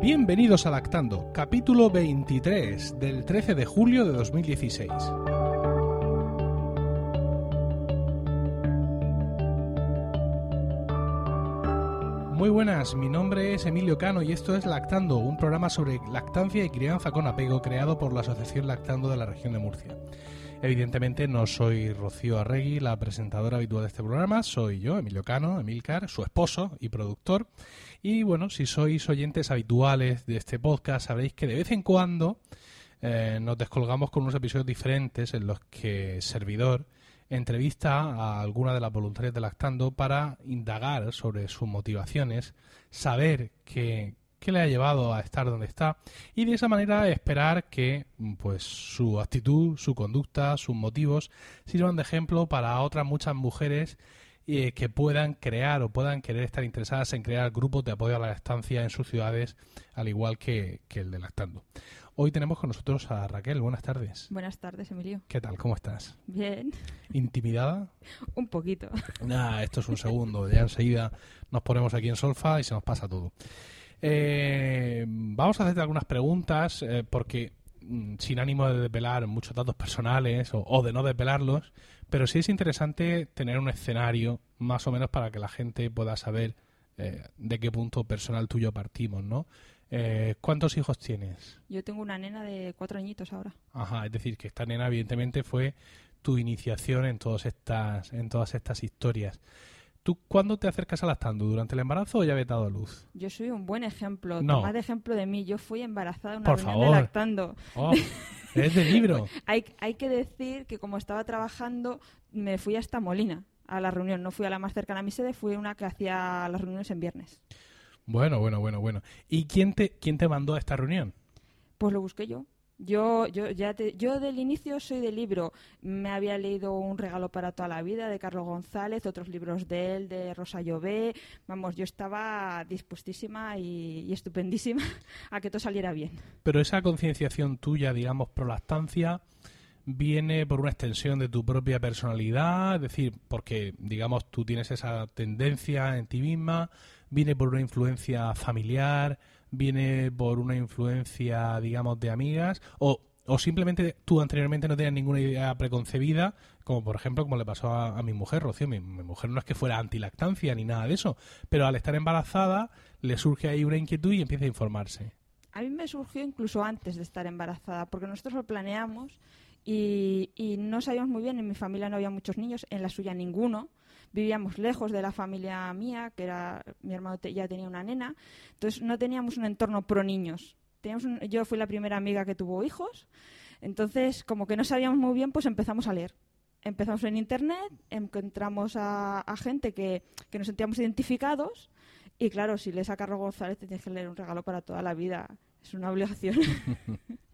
Bienvenidos a Lactando, capítulo 23 del 13 de julio de 2016. Muy buenas, mi nombre es Emilio Cano y esto es Lactando, un programa sobre lactancia y crianza con apego creado por la Asociación Lactando de la región de Murcia. Evidentemente no soy Rocío Arregui, la presentadora habitual de este programa, soy yo, Emilio Cano, Emilcar, su esposo y productor. Y bueno, si sois oyentes habituales de este podcast, sabréis que de vez en cuando eh, nos descolgamos con unos episodios diferentes en los que servidor entrevista a alguna de las voluntarias de Lactando para indagar sobre sus motivaciones, saber qué, qué le ha llevado a estar donde está y de esa manera esperar que pues su actitud, su conducta, sus motivos sirvan de ejemplo para otras muchas mujeres eh, que puedan crear o puedan querer estar interesadas en crear grupos de apoyo a la estancia en sus ciudades, al igual que, que el de Lactando. Hoy tenemos con nosotros a Raquel. Buenas tardes. Buenas tardes, Emilio. ¿Qué tal? ¿Cómo estás? Bien. ¿Intimidada? Un poquito. Nah, esto es un segundo. Ya enseguida nos ponemos aquí en solfa y se nos pasa todo. Eh, vamos a hacerte algunas preguntas eh, porque mm, sin ánimo de desvelar muchos datos personales o, o, de no desvelarlos, pero sí es interesante tener un escenario más o menos para que la gente pueda saber eh, de qué punto personal tuyo partimos, ¿no? Eh, ¿Cuántos hijos tienes? Yo tengo una nena de cuatro añitos ahora. Ajá, es decir, que esta nena evidentemente fue tu iniciación en todas estas, en todas estas historias. ¿Tú cuándo te acercas a lactando? ¿Durante el embarazo o ya habías dado a luz? Yo soy un buen ejemplo. No. Tomad de ejemplo de mí. Yo fui embarazada en una Por reunión favor. de lactando. Oh, es de libro. hay, hay que decir que como estaba trabajando, me fui hasta Molina a la reunión. No fui a la más cercana a mi sede, fui una que hacía las reuniones en viernes. Bueno, bueno, bueno, bueno. ¿Y quién te, quién te mandó a esta reunión? Pues lo busqué yo. Yo, yo, ya te- yo del inicio soy de libro. Me había leído Un regalo para toda la vida de Carlos González, otros libros de él, de Rosa Llobé. Vamos, yo estaba dispuestísima y, y estupendísima a que todo saliera bien. Pero esa concienciación tuya, digamos, pro lactancia, viene por una extensión de tu propia personalidad, es decir, porque, digamos, tú tienes esa tendencia en ti misma, viene por una influencia familiar, viene por una influencia, digamos, de amigas, o, o simplemente tú anteriormente no tenías ninguna idea preconcebida, como por ejemplo, como le pasó a, a mi mujer, Rocío. Mi, mujer no es que fuera antilactancia ni nada de eso, pero al estar embarazada le surge ahí una inquietud y empieza a informarse. A mí me surgió incluso antes de estar embarazada, porque nosotros lo planeamos y, y no sabíamos muy bien, en mi familia no había muchos niños, en la suya ninguno. Vivíamos lejos de la familia mía, que era mi hermano te- ya tenía una nena, entonces no teníamos un entorno pro niños. Teníamos un- yo fui la primera amiga que tuvo hijos, entonces como que no sabíamos muy bien, pues empezamos a leer. Empezamos en internet, encontramos a, a gente que, que nos sentíamos identificados y claro, si lees a Carlos González te tienes que leer un regalo para toda la vida. Es una obligación.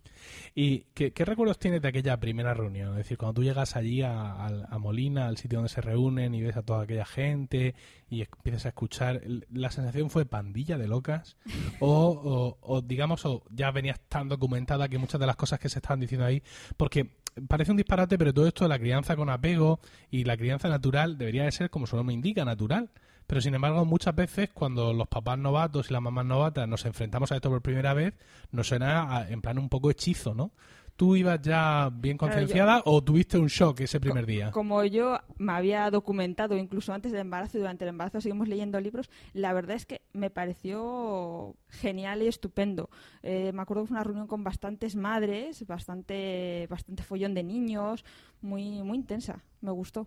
¿Y qué, recuerdos tienes de aquella primera reunión? Es decir, cuando tú llegas allí a, a- a Molina, al sitio donde se reúnen y ves a toda aquella gente y empiezas a escuchar, ¿la sensación fue pandilla de locas? O, o- o, digamos, o ya venías tan documentada que muchas de las cosas que se estaban diciendo ahí, porque parece un disparate, pero todo esto de la crianza con apego y la crianza natural debería de ser, como su nombre indica, natural. Pero sin embargo, muchas veces cuando los papás novatos y las mamás novatas nos enfrentamos a esto por primera vez, nos suena a- en plan un poco hechizo, ¿no? ¿Tú ibas ya bien Claro, concienciada o tuviste un shock ese primer día? Como yo me había documentado incluso antes del embarazo y durante el embarazo seguimos leyendo libros, la verdad es que me pareció genial y estupendo. Eh, me acuerdo que fue una reunión con bastantes madres, bastante, bastante follón de niños, muy, muy intensa. Me gustó.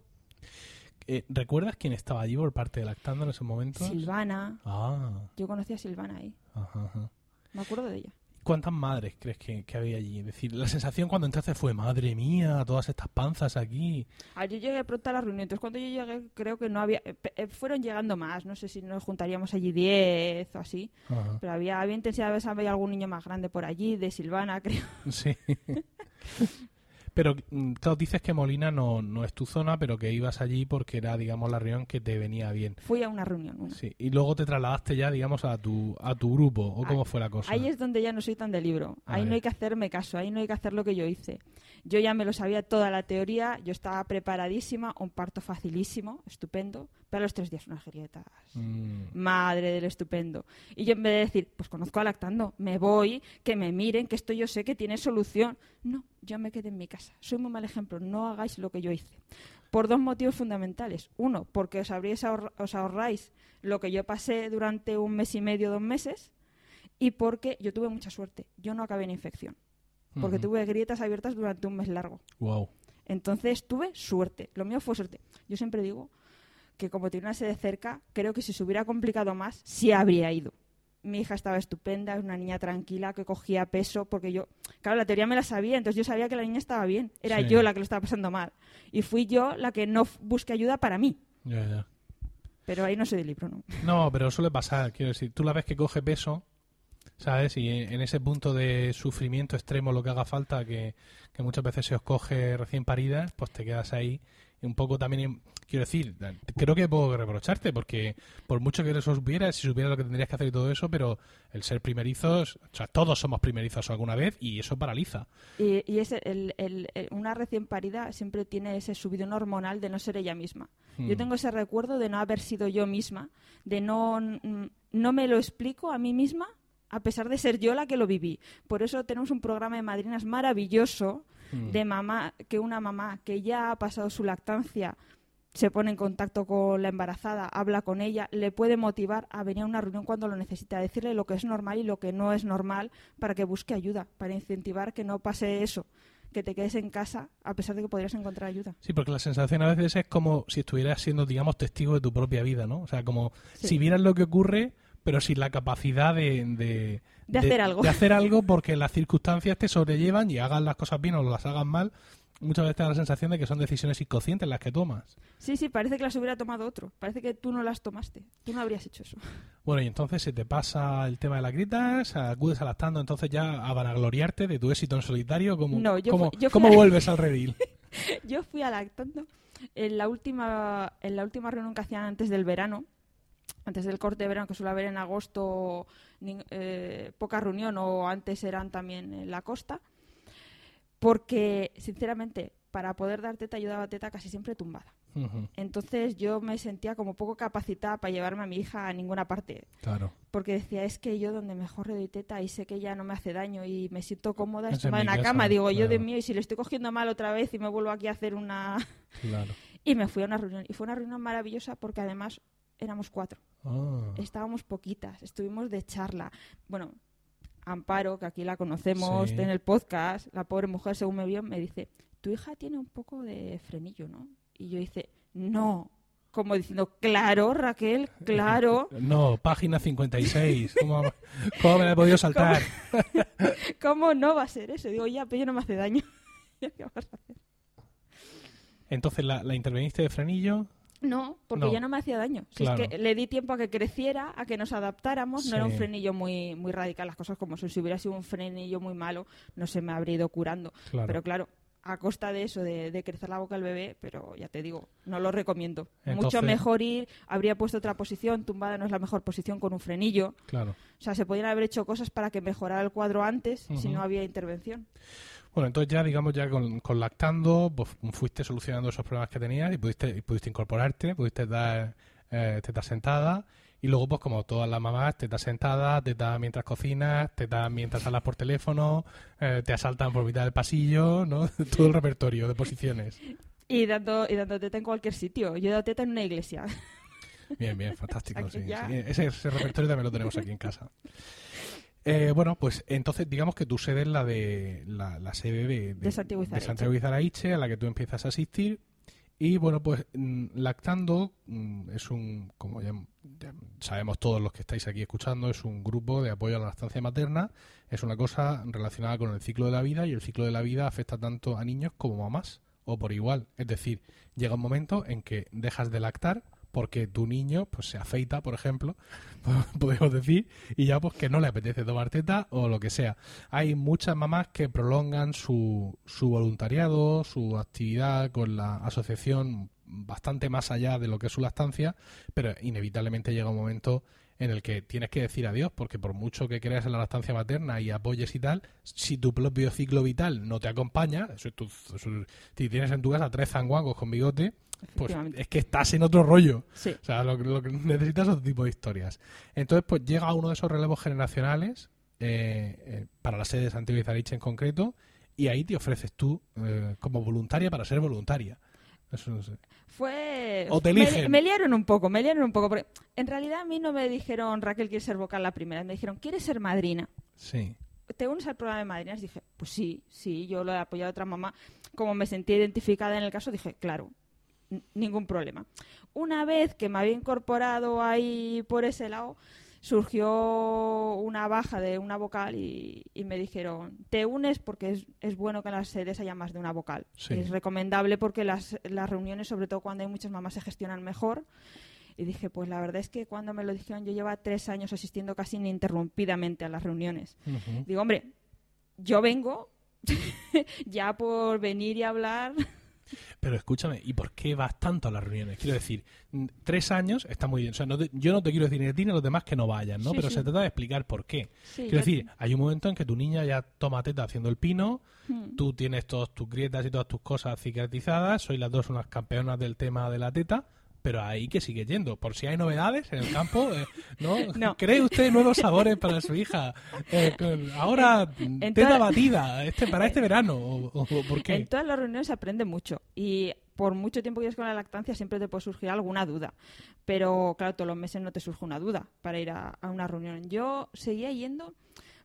Eh, ¿Recuerdas quién estaba allí por parte de Lactando en ese momento? Silvana, Ah, yo conocí a Silvana ahí, ajá, ajá. me acuerdo de ella. ¿Cuántas madres crees que, que había allí? Es decir, la sensación cuando entraste fue, madre mía, todas estas panzas aquí. Ah, yo llegué pronto a la reunión, entonces cuando yo llegué creo que no había... eh, eh, fueron llegando más, no sé si nos juntaríamos allí 10 o así, Ajá. pero había, había intensidad, a veces había algún niño más grande por allí, de Silvana, creo. Sí. Pero, mm, claro, dices que Molina no, no es tu zona, pero que ibas allí porque era, digamos, la reunión que te venía bien. Fui a una reunión, una. Sí. Y luego te trasladaste ya, digamos, a tu, a tu grupo, ¿o cómo fue la cosa? Ahí es donde ya no soy tan de libro. A Ahí ver. no hay que hacerme caso, ahí no hay que hacer lo que yo hice. Yo ya me lo sabía toda la teoría, yo estaba preparadísima, un parto facilísimo, estupendo, pero a los tres días unas grietas. Mm, Madre del estupendo. Y yo en vez de decir, pues conozco a lactando, me voy, que me miren, que esto yo sé que tiene solución. No, yo me quedé en mi casa. Soy muy mal ejemplo, no hagáis lo que yo hice. Por dos motivos fundamentales. Uno, porque os, habréis os ahorráis lo que yo pasé durante un mes y medio, dos meses. Y porque yo tuve mucha suerte. Yo no acabé en infección. Porque tuve grietas abiertas durante un mes largo. Wow. Entonces tuve suerte. Lo mío fue suerte. Yo siempre digo que como tiene una sede cerca, creo que si se hubiera complicado más, sí habría ido. Mi hija estaba estupenda, es una niña tranquila que cogía peso, porque yo, claro, la teoría me la sabía, entonces yo sabía que la niña estaba bien. Era Sí. yo la que lo estaba pasando mal. Y fui yo la que no busqué ayuda para mí. Ya, ya. Pero ahí no soy de libro, ¿no? No, pero suele pasar, quiero decir, tú la ves que coge peso, ¿sabes? Y en en ese punto de sufrimiento extremo, lo que haga falta, que, que muchas veces se os coge recién paridas, pues te quedas ahí. Un poco también, en- quiero decir, creo que puedo reprocharte, porque por mucho que eso supieras, si supieras lo que tendrías que hacer y todo eso, pero el ser primerizos, o sea, todos somos primerizos alguna vez y eso paraliza. Y, y ese, el- el- el- una recién parida siempre tiene ese subidón hormonal de no ser ella misma. Yo Mm. tengo ese recuerdo de no haber sido yo misma, de no, no me lo explico a mí misma, a pesar de ser yo la que lo viví. Por eso tenemos un programa de madrinas maravilloso Mm. de mamá, que una mamá que ya ha pasado su lactancia se pone en contacto con la embarazada, habla con ella, le puede motivar a venir a una reunión cuando lo necesita, a decirle lo que es normal y lo que no es normal para que busque ayuda, para incentivar que no pase eso, que te quedes en casa a pesar de que podrías encontrar ayuda. Sí, porque la sensación a veces es como si estuvieras siendo, digamos, testigo de tu propia vida, ¿no? O sea, como Sí. si vieras lo que ocurre, pero sin la capacidad de... De, De hacer algo. De hacer algo porque las circunstancias te sobrellevan y hagas las cosas bien o las hagas mal. Muchas veces te da la sensación de que son decisiones inconscientes las que tomas. Sí, sí, parece que las hubiera tomado otro, parece que tú no las tomaste, tú no habrías hecho eso. Bueno, y entonces se te pasa el tema de las gritas, acudes adaptando entonces ya a vanagloriarte de tu éxito en solitario. ¿Cómo, No, yo cómo, fui- yo fui cómo a- vuelves al redil? Yo fui a lactando en la última en la última reunión que hacían antes del verano, antes del corte de verano que suele haber en agosto, eh, poca reunión o antes eran también en la costa, porque sinceramente para poder dar teta yo daba teta casi siempre tumbada. Entonces yo me sentía como poco capacitada para llevarme a mi hija a ninguna parte, claro. porque decía, es que yo donde mejor le doy teta y sé que ella no me hace daño y me siento cómoda, Es estoy en la cama, digo yo de mío y si le estoy cogiendo mal otra vez y me vuelvo aquí a hacer una... Claro. Y me fui a una reunión. Y fue una reunión maravillosa porque además éramos cuatro. Ah, Estábamos poquitas. Estuvimos de charla. Bueno, Amparo, que aquí la conocemos Sí. en el podcast, la pobre mujer, según me vio, me dice, tu hija tiene un poco de frenillo, ¿no? Y yo dice, no. Como diciendo, claro, Raquel, claro. No, página 56. ¿Cómo, cómo me la he podido saltar? ¿Cómo no va a ser eso? Digo, ya, pero yo no me hace daño. ¿Qué vas a hacer? Entonces la, la interveniste de frenillo. No, porque No. ya no me hacía daño. Si Claro. es que le di tiempo a que creciera, a que nos adaptáramos. No era un frenillo muy, muy radical, las cosas como son. Si hubiera sido un frenillo muy malo, no se me habría ido curando. Claro. Pero claro, a costa de eso, de, de crecer la boca al bebé, pero ya te digo, no lo recomiendo. Entonces- Mucho mejor ir, habría puesto otra posición, tumbada no es la mejor posición con un frenillo. Claro. O sea, se podrían haber hecho cosas para que mejorara el cuadro antes si no había intervención. Bueno, entonces ya, digamos, ya con, con lactando, pues fuiste solucionando esos problemas que tenías y pudiste, y pudiste incorporarte, pudiste dar eh, teta sentada y luego, pues como todas las mamás, teta sentada, teta mientras cocinas, teta mientras hablas por teléfono, eh, te asaltan por mitad del pasillo, ¿no? Todo el repertorio de posiciones. Y dando, y dando teta en cualquier sitio. Yo he dado teta en una iglesia. Bien, bien, fantástico. Aquí sí, ya. sí. Ese, ese repertorio también lo tenemos aquí en casa. Eh, bueno, pues entonces digamos que tu sede es la de la, la sede de, De Santiago de. Santiago Izaraiche, a la que tú empiezas a asistir Y bueno, pues mm, Lactando mm, es un, como ya, ya sabemos todos los que estáis aquí escuchando, es un grupo de apoyo a la lactancia materna. Es una cosa relacionada con el ciclo de la vida y el ciclo de la vida afecta tanto a niños como a mamás o por igual. Es decir, llega un momento en que dejas de lactar porque tu niño pues se afeita, por ejemplo, podemos decir, y ya pues que no le apetece tomar teta o lo que sea. Hay muchas mamás que prolongan su, su voluntariado, su actividad con la asociación bastante más allá de lo que es su lactancia, pero inevitablemente llega un momento en el que tienes que decir adiós, porque por mucho que creas en la lactancia materna y apoyes y tal, si tu propio ciclo vital no te acompaña, si tienes en tu casa tres zanguangos con bigote, pues es que estás en otro rollo. Sí. O sea, lo, que- lo que necesitas es otro tipo de historias. Entonces, pues llega uno de esos relevos generacionales eh, eh, para la sede de Santiago y Zarich en concreto, y ahí te ofreces tú eh, como voluntaria para ser voluntaria. Eso no sé. Fue. O te me, eligen. me liaron un poco, me liaron un poco. Porque en realidad a mí no me dijeron, Raquel, ¿quieres ser vocal la primera? Me dijeron, ¿quieres ser madrina? Sí. ¿Te unes al programa de madrinas? Dije, pues sí, sí, yo lo he apoyado a otra mamá. Como me sentí identificada en el caso, dije, claro, ningún problema. Una vez que me había incorporado ahí por ese lado, surgió una baja de una vocal y, y me dijeron, te unes porque es, es bueno que en las sedes haya más de una vocal. Sí. Es recomendable porque las, las reuniones, sobre todo cuando hay muchas mamás, se gestionan mejor. Y dije, pues la verdad es que cuando me lo dijeron, yo llevaba tres años asistiendo casi ininterrumpidamente a las reuniones. Digo, hombre, yo vengo ya por venir y hablar. Pero escúchame, ¿y por qué vas tanto a las reuniones? Quiero decir, tres años está muy bien. O sea, no te- yo no te quiero decir ni a ti ni a los demás que no vayan, ¿no? Sí, Pero sí. se trata de explicar por qué. Sí, Quiero decir, hay un momento en que tu niña ya toma teta haciendo el pino, Hmm. tú tienes todas tus grietas y todas tus cosas cicatrizadas, sois las dos unas campeonas del tema de la teta, pero ahí que sigue yendo. Por si hay novedades en el campo, eh, ¿no? No. ¿Cree usted nuevos sabores para su hija? Eh, con- ahora, En teta toda- batida, este para este verano, o, ¿por qué? En todas las reuniones se aprende mucho y por mucho tiempo que lleves con la lactancia siempre te puede surgir alguna duda. Pero claro, todos los meses no te surge una duda para ir a, a una reunión. Yo seguía yendo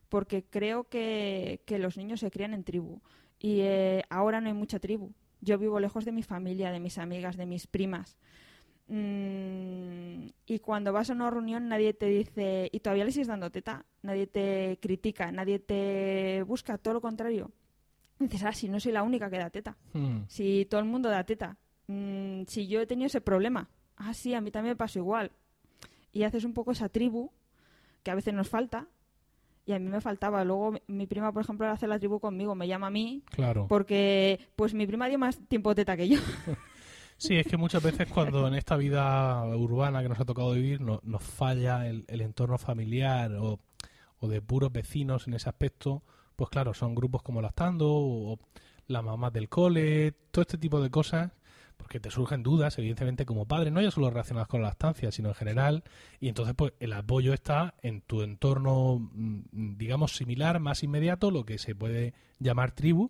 porque creo que, que los niños se crían en tribu y eh, ahora no hay mucha tribu. Yo vivo lejos de mi familia, de mis amigas, de mis primas. Mm, y cuando vas a una reunión nadie te dice, ¿y todavía le sigues dando teta? Nadie te critica, nadie te busca, todo lo contrario. Dices, ah, si no soy la única que da teta. Hmm. Si todo el mundo da teta. Mm, si yo he tenido ese problema. Ah, sí, a mí también me pasó igual. Y haces un poco esa tribu que a veces nos falta. Y a mí me faltaba. Luego mi- mi prima, por ejemplo, hace la tribu conmigo. Me llama a mí Claro. porque pues mi prima dio más tiempo teta que yo. Sí, es que muchas veces cuando en esta vida urbana que nos ha tocado vivir no- nos falla el, el entorno familiar o, o de puros vecinos en ese aspecto, pues claro, son grupos como Lactando o, las mamás del cole, todo este tipo de cosas, porque te surgen dudas, evidentemente, como padre, no ya solo relacionadas con la lactancia, sino en general, y entonces pues el apoyo está en tu entorno, mm, digamos, similar, más inmediato, lo que se puede llamar tribu,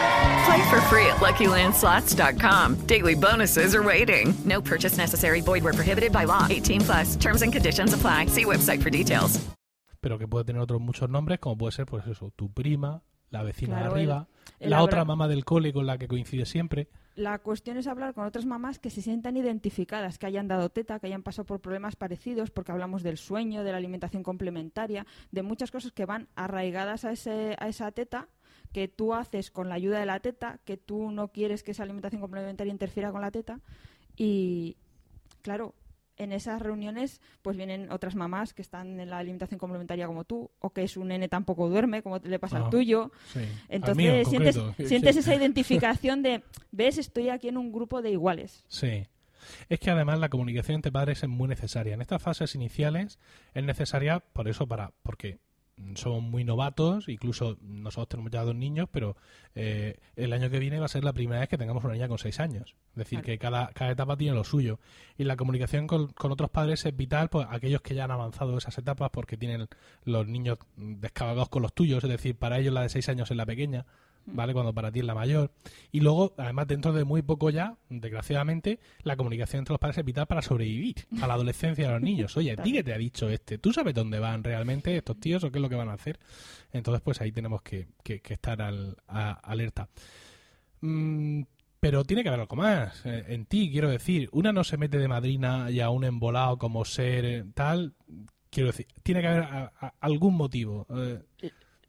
Play for free at LuckyLandSlots.com. Daily bonuses are waiting. No purchase necessary. Void where prohibited by law. 18 plus. Terms and conditions apply. See website for details. pero que puede tener otros muchos nombres, como puede ser, pues eso, tu prima, la vecina Claro, de arriba, el- el la abra- otra mamá del cole con la que coincide siempre. La cuestión es hablar con otras mamás que se sientan identificadas, que hayan dado teta, que hayan pasado por problemas parecidos, porque hablamos del sueño, de la alimentación complementaria, de muchas cosas que van arraigadas a, ese, a esa teta, que tú haces con la ayuda de la teta, que tú no quieres que esa alimentación complementaria interfiera con la teta. Y, claro, en esas reuniones pues vienen otras mamás que están en la alimentación complementaria como tú, o que su nene tampoco duerme, como le pasa Ah, al tuyo. Sí. Al Entonces mío, en sientes, concreto. sientes Sí. esa identificación de, ves, estoy aquí en un grupo de iguales. Sí. Es que además la comunicación entre padres es muy necesaria. En estas fases iniciales es necesaria por eso, para porque somos muy novatos, incluso nosotros tenemos ya dos niños, pero eh, el año que viene va a ser la primera vez que tengamos una niña con seis años. Es decir, Claro. que cada, cada etapa tiene lo suyo. Y la comunicación con, con otros padres es vital, pues aquellos que ya han avanzado esas etapas porque tienen los niños descabalgados con los tuyos, es decir, para ellos la de seis años es la pequeña. ¿Vale? Cuando para ti es la mayor. Y luego, además, dentro de muy poco ya, desgraciadamente, la comunicación entre los padres es vital para sobrevivir a la adolescencia de los niños. Oye, ¿a ti qué te ha dicho este? ¿Tú sabes dónde van realmente estos tíos o qué es lo que van a hacer? Entonces, pues ahí tenemos que, que- estar al, a- alerta. Mm, pero tiene que haber algo más eh, en ti, quiero decir. Una no se mete de madrina y a un embolado como ser eh, tal. Quiero decir, tiene que haber a- algún motivo. eh,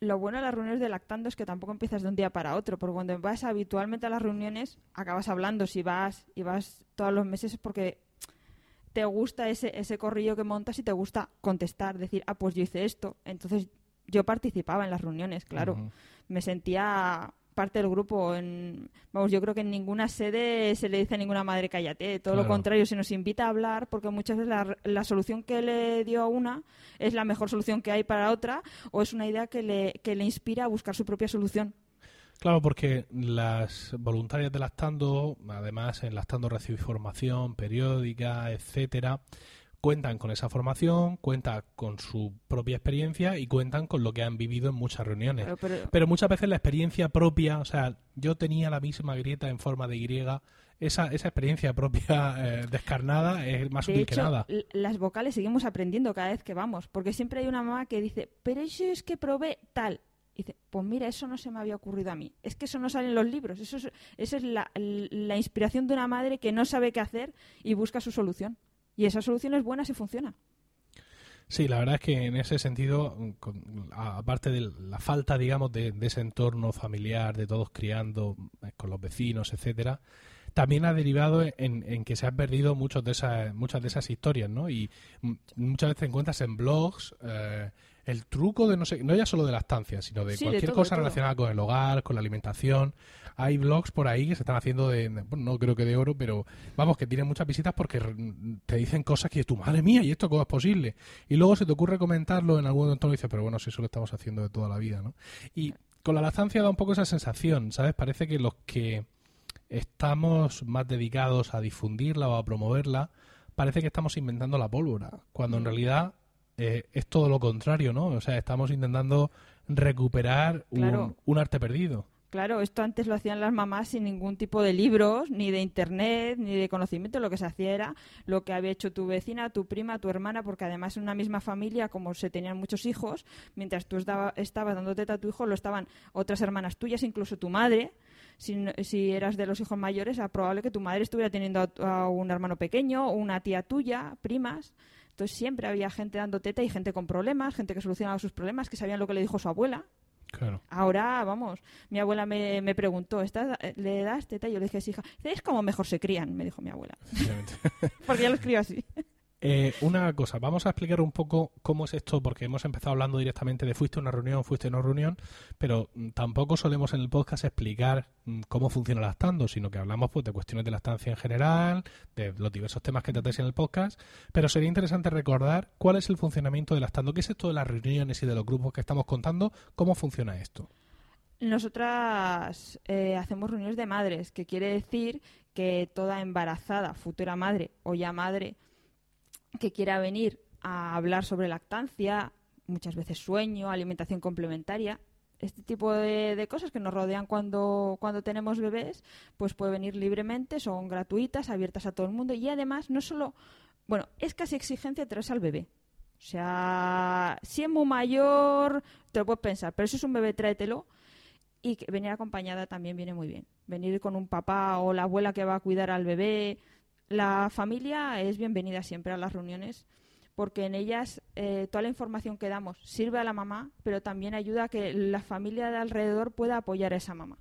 Lo bueno de las reuniones de lactando es que tampoco empiezas de un día para otro, porque cuando vas habitualmente a las reuniones acabas hablando. Si vas y vas todos los meses es porque te gusta ese, ese corrillo que montas y te gusta contestar, decir, ah, pues yo hice esto. Entonces yo participaba en las reuniones, claro. Me sentía parte del grupo. En, vamos, yo creo que en ninguna sede se le dice a ninguna madre cállate. Todo lo contrario, se nos invita a hablar porque muchas veces la, la solución que le dio a una es la mejor solución que hay para otra o es una idea que le, que le inspira a buscar su propia solución. Claro, porque las voluntarias de Lactando, además en Lactando recibe formación periódica, etcétera, cuentan con esa formación, cuentan con su propia experiencia y cuentan con lo que han vivido en muchas reuniones. Pero- pero- Pero muchas veces la experiencia propia, o sea, yo tenía la misma grieta en forma de Y, esa, esa experiencia propia eh, descarnada es más De útil que nada. las vocales seguimos aprendiendo cada vez que vamos, porque siempre hay una mamá que dice, pero eso es que probé tal. Y dice, pues mira, eso no se me había ocurrido a mí. Es que eso no sale en los libros. Eso es, esa es la, la inspiración de una madre que no sabe qué hacer y busca su solución. Y esa solución es buena si funciona. Sí, la verdad es que en ese sentido, con- aparte de la falta, digamos, de, de ese entorno familiar, de todos criando eh, con los vecinos, etcétera, también ha derivado en, en que se han perdido muchos de esas, muchas de esas historias, ¿no? Y muchas veces encuentras en blogs eh, el truco de no sé, no ya solo de la estancia, sino de Sí, de cualquier todo, cosa relacionada con el hogar, con la alimentación. Hay blogs por ahí que se están haciendo de, bueno, no creo que de oro, pero vamos, que tienen muchas visitas porque mm, te dicen cosas que tu madre mía, ¿y esto cómo es posible? Y luego se te ocurre comentarlo en algún entorno y dices, pero bueno, si eso lo estamos haciendo de toda la vida, ¿no? Y con la lactancia da un poco esa sensación, ¿sabes? Parece que los que estamos más dedicados a difundirla o a promoverla, parece que estamos inventando la pólvora, cuando en realidad eh, es todo lo contrario, ¿no? O sea, estamos intentando recuperar un arte perdido. Claro, esto antes lo hacían las mamás sin ningún tipo de libros, ni de internet, ni de conocimiento. Lo que se hacía era lo que había hecho tu vecina, tu prima, tu hermana, porque además en una misma familia, como se tenían muchos hijos, mientras tú estaba- estabas dando teta a tu hijo, lo estaban otras hermanas tuyas, incluso tu madre. Si, si eras de los hijos mayores, era probable que tu madre estuviera teniendo a, a un hermano pequeño, o una tía tuya, primas. Entonces siempre había gente dando teta y gente con problemas, gente que solucionaba sus problemas, que sabían lo que le dijo su abuela. Claro. Ahora, vamos, mi abuela me, me preguntó, ¿estás, ¿le das teta? Y yo le dije, sí, hija. Es como mejor se crían, me dijo mi abuela. Porque ya lo escribo así. Eh, una cosa, vamos a explicar un poco cómo es esto, porque hemos empezado hablando directamente de fuiste una reunión, fuiste una reunión, pero mm, tampoco solemos en el podcast explicar mm, cómo funciona lactando, sino que hablamos pues, de cuestiones de lactancia en general, de los diversos temas que tratáis en el podcast, pero sería interesante recordar cuál es el funcionamiento de lactando, qué es esto de las reuniones y de los grupos que estamos contando, cómo funciona esto. Nosotras eh, hacemos reuniones de madres, que quiere decir que toda embarazada, futura madre o ya madre, que quiera venir a hablar sobre lactancia, muchas veces sueño, alimentación complementaria, este tipo de, cosas que nos rodean cuando, cuando tenemos bebés, pues puede venir libremente, son gratuitas, abiertas a todo el mundo y además no solo, bueno, es casi exigencia traerse al bebé. O sea, si es muy mayor, te lo puedes pensar, pero si es un bebé, tráetelo. Y que venir acompañada también viene muy bien. Venir con un papá o la abuela que va a cuidar al bebé. La familia es bienvenida siempre a las reuniones porque en ellas eh, toda la información que damos sirve a la mamá, pero también ayuda a que la familia de alrededor pueda apoyar a esa mamá.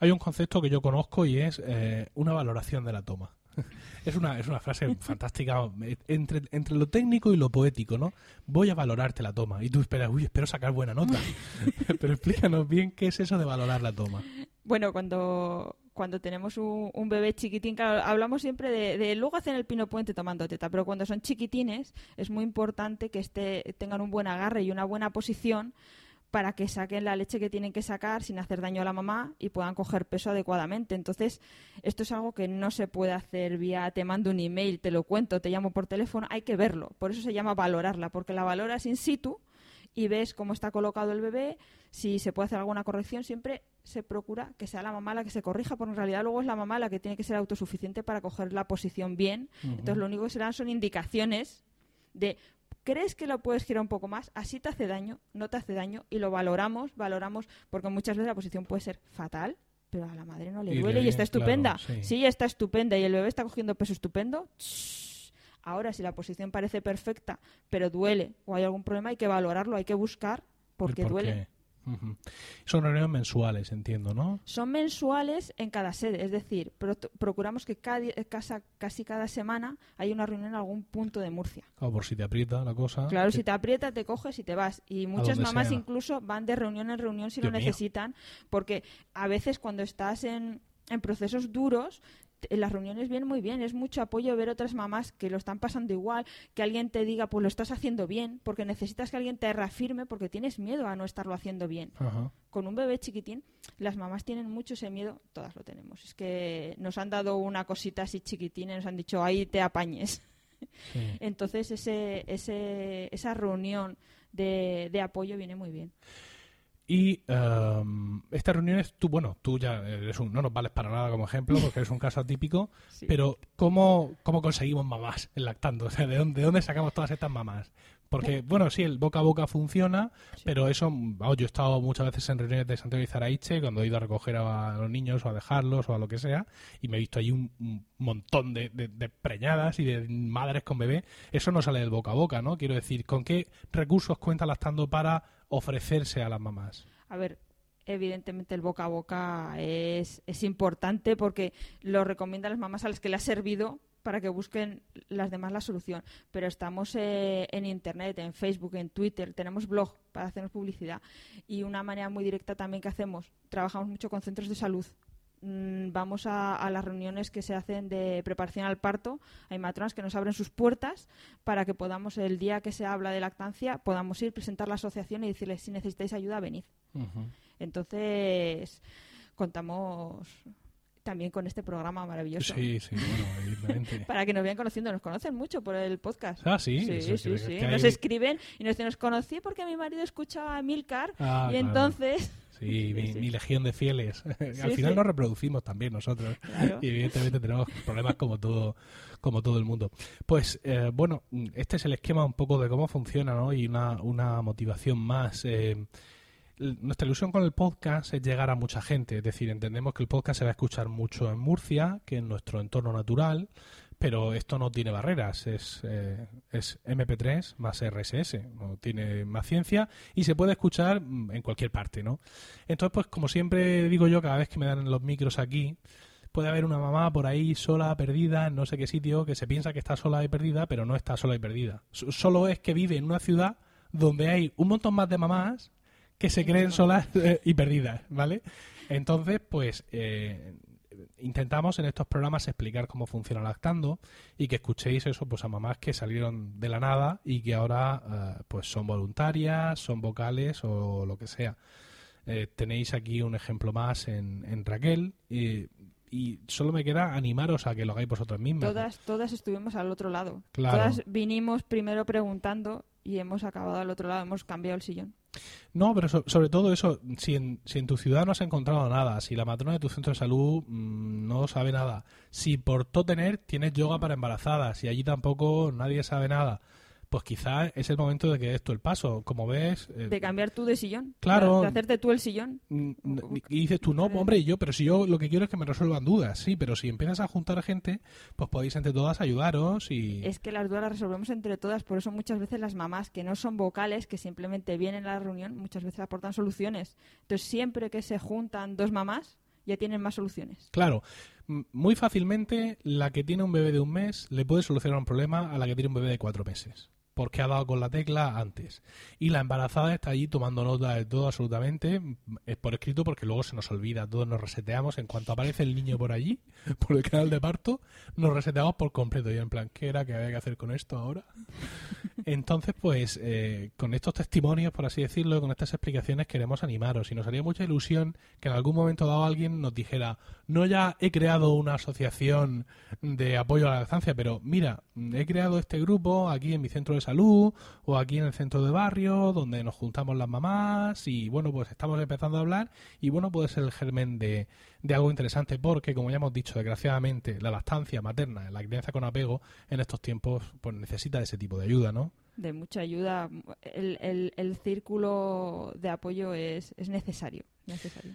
Hay un concepto que yo conozco y es eh, una valoración de la toma. Es una, es una frase fantástica entre, entre lo técnico y lo poético, ¿no? Voy a valorarte la toma. Y tú esperas, uy, espero sacar buena nota. Pero explícanos bien qué es eso de valorar la toma. Bueno, cuando, cuando tenemos un, un bebé chiquitín, claro, hablamos siempre de, de luego hacen el pino puente tomando teta, pero cuando son chiquitines es muy importante que esté, tengan un buen agarre y una buena posición para que saquen la leche que tienen que sacar sin hacer daño a la mamá y puedan coger peso adecuadamente. Entonces, esto es algo que no se puede hacer vía te mando un email, te lo cuento, te llamo por teléfono, hay que verlo. Por eso se llama valorarla, porque la valoras in situ y ves cómo está colocado el bebé, si se puede hacer alguna corrección, siempre se procura que sea la mamá la que se corrija, porque en realidad luego es la mamá la que tiene que ser autosuficiente para coger la posición bien. Entonces, lo único que serán son indicaciones de crees que lo puedes girar un poco más, así te hace daño, no te hace daño, y lo valoramos, valoramos, porque muchas veces la posición puede ser fatal, pero a la madre no le Y duele le- y está estupenda. claro, sí. sí, está estupenda y el bebé está cogiendo peso estupendo. Ahora, si la posición parece perfecta, pero duele o hay algún problema, hay que valorarlo, hay que buscar por El qué por duele. qué. Son reuniones mensuales, entiendo, ¿no? Son mensuales en cada sede, es decir, pro- procuramos que cada, casa- casi cada semana haya una reunión en algún punto de Murcia. O por si te aprieta la cosa. Claro, te- si te aprieta, te coges y te vas. Y muchas mamás sea. incluso van de reunión en reunión si Dios lo mío. necesitan, porque a veces cuando estás en, en procesos duros, te- las reuniones vienen muy bien. Es mucho apoyo ver otras mamás que lo están pasando igual, que alguien te diga, pues lo estás haciendo bien, porque necesitas que alguien te reafirme porque tienes miedo a no estarlo haciendo bien Ajá. con un bebé chiquitín, las mamás tienen mucho ese miedo, todas lo tenemos. Es que nos han dado una cosita así chiquitina y nos han dicho, ahí te apañes. Sí. Entonces ese, ese, esa reunión de, de apoyo viene muy bien. Y em, estas reuniones, tú, bueno, tú ya eres un, no nos vales para nada como ejemplo porque eres un caso atípico, Sí. pero ¿cómo, ¿cómo conseguimos mamás en lactando? O sea, ¿de dónde, de dónde sacamos todas estas mamás? Porque, bueno, sí, el boca a boca funciona, pero eso, vamos, yo he estado muchas veces en reuniones de Santiago y Zaraiche cuando he ido a recoger a los niños o a dejarlos o a lo que sea, y me he visto ahí un, un montón de, de- de preñadas y de madres con bebé. Eso no sale del boca a boca, ¿no? Quiero decir, ¿con qué recursos cuenta lactando para ofrecerse a las mamás? A ver, evidentemente el boca a boca es, es importante porque lo recomiendan las mamás a las que le ha servido para que busquen las demás la solución. Pero estamos eh, en Internet, en Facebook, en Twitter, tenemos blog para hacernos publicidad. Y una manera muy directa también que hacemos, trabajamos mucho con centros de salud. Mm, Vamos a, a las reuniones que se hacen de preparación al parto. Hay matronas que nos abren sus puertas para que podamos, el día que se habla de lactancia, podamos ir, presentar la asociación y decirles si necesitáis ayuda, venid. Entonces, contamos también con este programa maravilloso. Sí, sí, bueno, evidentemente. Para que nos vayan conociendo, nos conocen mucho por el podcast. Ah, sí, sí, eso sí, que- sí. que Nos escriben y nos dicen, nos conocí porque mi marido escuchaba a Milcar Ah, y claro. entonces... Sí, mi, sí. mi legión de fieles. Al final sí. nos reproducimos también nosotros. Claro. Y evidentemente tenemos problemas como todo, como todo el mundo. Pues eh, bueno, este es el esquema un poco de cómo funciona, ¿no? Y una, una motivación más. eh, nuestra ilusión con el podcast es llegar a mucha gente. Es decir, entendemos que el podcast se va a escuchar mucho en Murcia, que en nuestro entorno natural, pero esto no tiene barreras. Es, eh, es MP3 más RSS, no tiene más ciencia y se puede escuchar mm, en cualquier parte, ¿no? Entonces, pues como siempre digo yo, cada vez que me dan los micros aquí, puede haber una mamá por ahí sola, perdida, en no sé qué sitio, que se piensa que está sola y perdida, pero no está sola y perdida. Solo es que vive en una ciudad donde hay un montón más de mamás que se creen solas eh, y perdidas, ¿vale? Entonces, pues eh, intentamos en estos programas explicar cómo funciona lactando y que escuchéis eso pues a mamás que salieron de la nada y que ahora eh, pues son voluntarias, son vocales o lo que sea. Eh, tenéis aquí un ejemplo más en, en Raquel y, solo me queda animaros a que lo hagáis vosotras mismas. Todas, todas estuvimos al otro lado. Claro. Todas vinimos primero preguntando y hemos acabado al otro lado, hemos cambiado el sillón. No, pero so- sobre todo eso, si en, si en tu ciudad no has encontrado nada, si la matrona de tu centro de salud mm, no sabe nada, si por todo tener tienes yoga para embarazadas y allí tampoco nadie sabe nada, pues quizás es el momento de que des tú el paso. Como ves, eh, De cambiar tú de sillón. Claro. De, hacerte tú el sillón. mm, y dices tú, no, hombre, yo, pero si yo lo que quiero es que me resuelvan dudas, sí, pero si empiezas a juntar gente, pues podéis entre todas ayudaros y... Es que las dudas las resolvemos entre todas, por eso muchas veces las mamás que no son vocales, que simplemente vienen a la reunión, muchas veces aportan soluciones. Entonces siempre que se juntan dos mamás, ya tienen más soluciones. Claro, muy fácilmente la que tiene un bebé de un mes le puede solucionar un problema a la que tiene un bebé de cuatro meses. Porque ha dado con la tecla antes. Y la embarazada está allí tomando nota de todo absolutamente, es por escrito porque luego se nos olvida, todos nos reseteamos en cuanto aparece el niño por allí, por el canal de parto, nos reseteamos por completo y en plan, ¿qué era que había que hacer con esto ahora? Entonces, pues, eh, con estos testimonios, por así decirlo, con estas explicaciones queremos animaros y nos haría mucha ilusión que en algún momento dado alguien nos dijera, no ya he creado una asociación de apoyo a la lactancia, pero mira, he creado este grupo aquí en mi centro de salud o aquí en el centro de barrio donde nos juntamos las mamás y bueno, pues estamos empezando a hablar y bueno, puede ser el germen de, de algo interesante porque, como ya hemos dicho, desgraciadamente, la lactancia materna, la crianza con apego, en estos tiempos pues necesita de ese tipo de ayuda, ¿no? De mucha ayuda. El, el, el círculo de apoyo es, es necesario, necesario.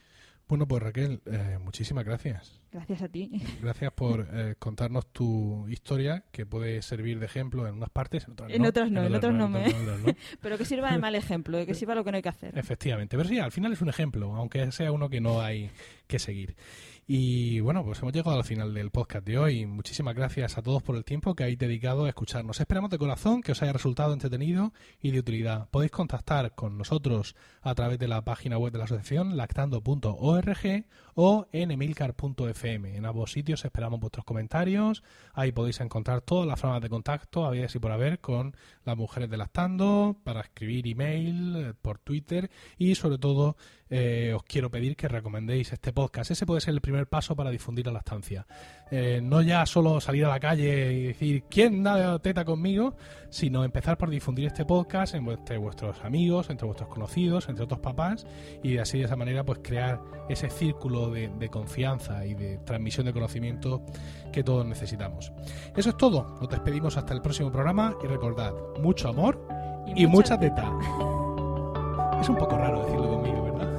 Bueno, pues Raquel, eh, muchísimas gracias. Gracias a ti. Gracias por eh, contarnos tu historia, que puede servir de ejemplo en unas partes, en otras no. En otras no, en otras no, me... en otras no. Pero que sirva de mal ejemplo, de que sirva lo que no hay que hacer. Efectivamente, pero sí, al final es un ejemplo, aunque sea uno que no hay que seguir. Y bueno, pues hemos llegado al final del podcast de hoy. Muchísimas gracias a todos por el tiempo que habéis dedicado a escucharnos. Esperamos de corazón que os haya resultado entretenido y de utilidad. Podéis contactar con nosotros a través de la página web de la asociación lactando.org o en emilcar.fm. En ambos sitios esperamos vuestros comentarios. Ahí podéis encontrar todas las formas de contacto, a ver si por haber, con las mujeres de Lactando, para escribir email, eh, por Twitter y sobre todo eh, os quiero pedir que recomendéis este podcast. Ese puede ser el primer paso para difundir la lactancia. Eh, no ya solo salir a la calle y decir quién da teta conmigo, sino empezar por difundir este podcast entre vuestros amigos, entre vuestros conocidos, entre otros papás y así de esa manera pues crear ese círculo de, de confianza y de transmisión de conocimiento que todos necesitamos. Eso es todo. Nos despedimos hasta el próximo programa y recordad, mucho amor y, mucha teta. Es un poco raro decirlo conmigo, ¿verdad?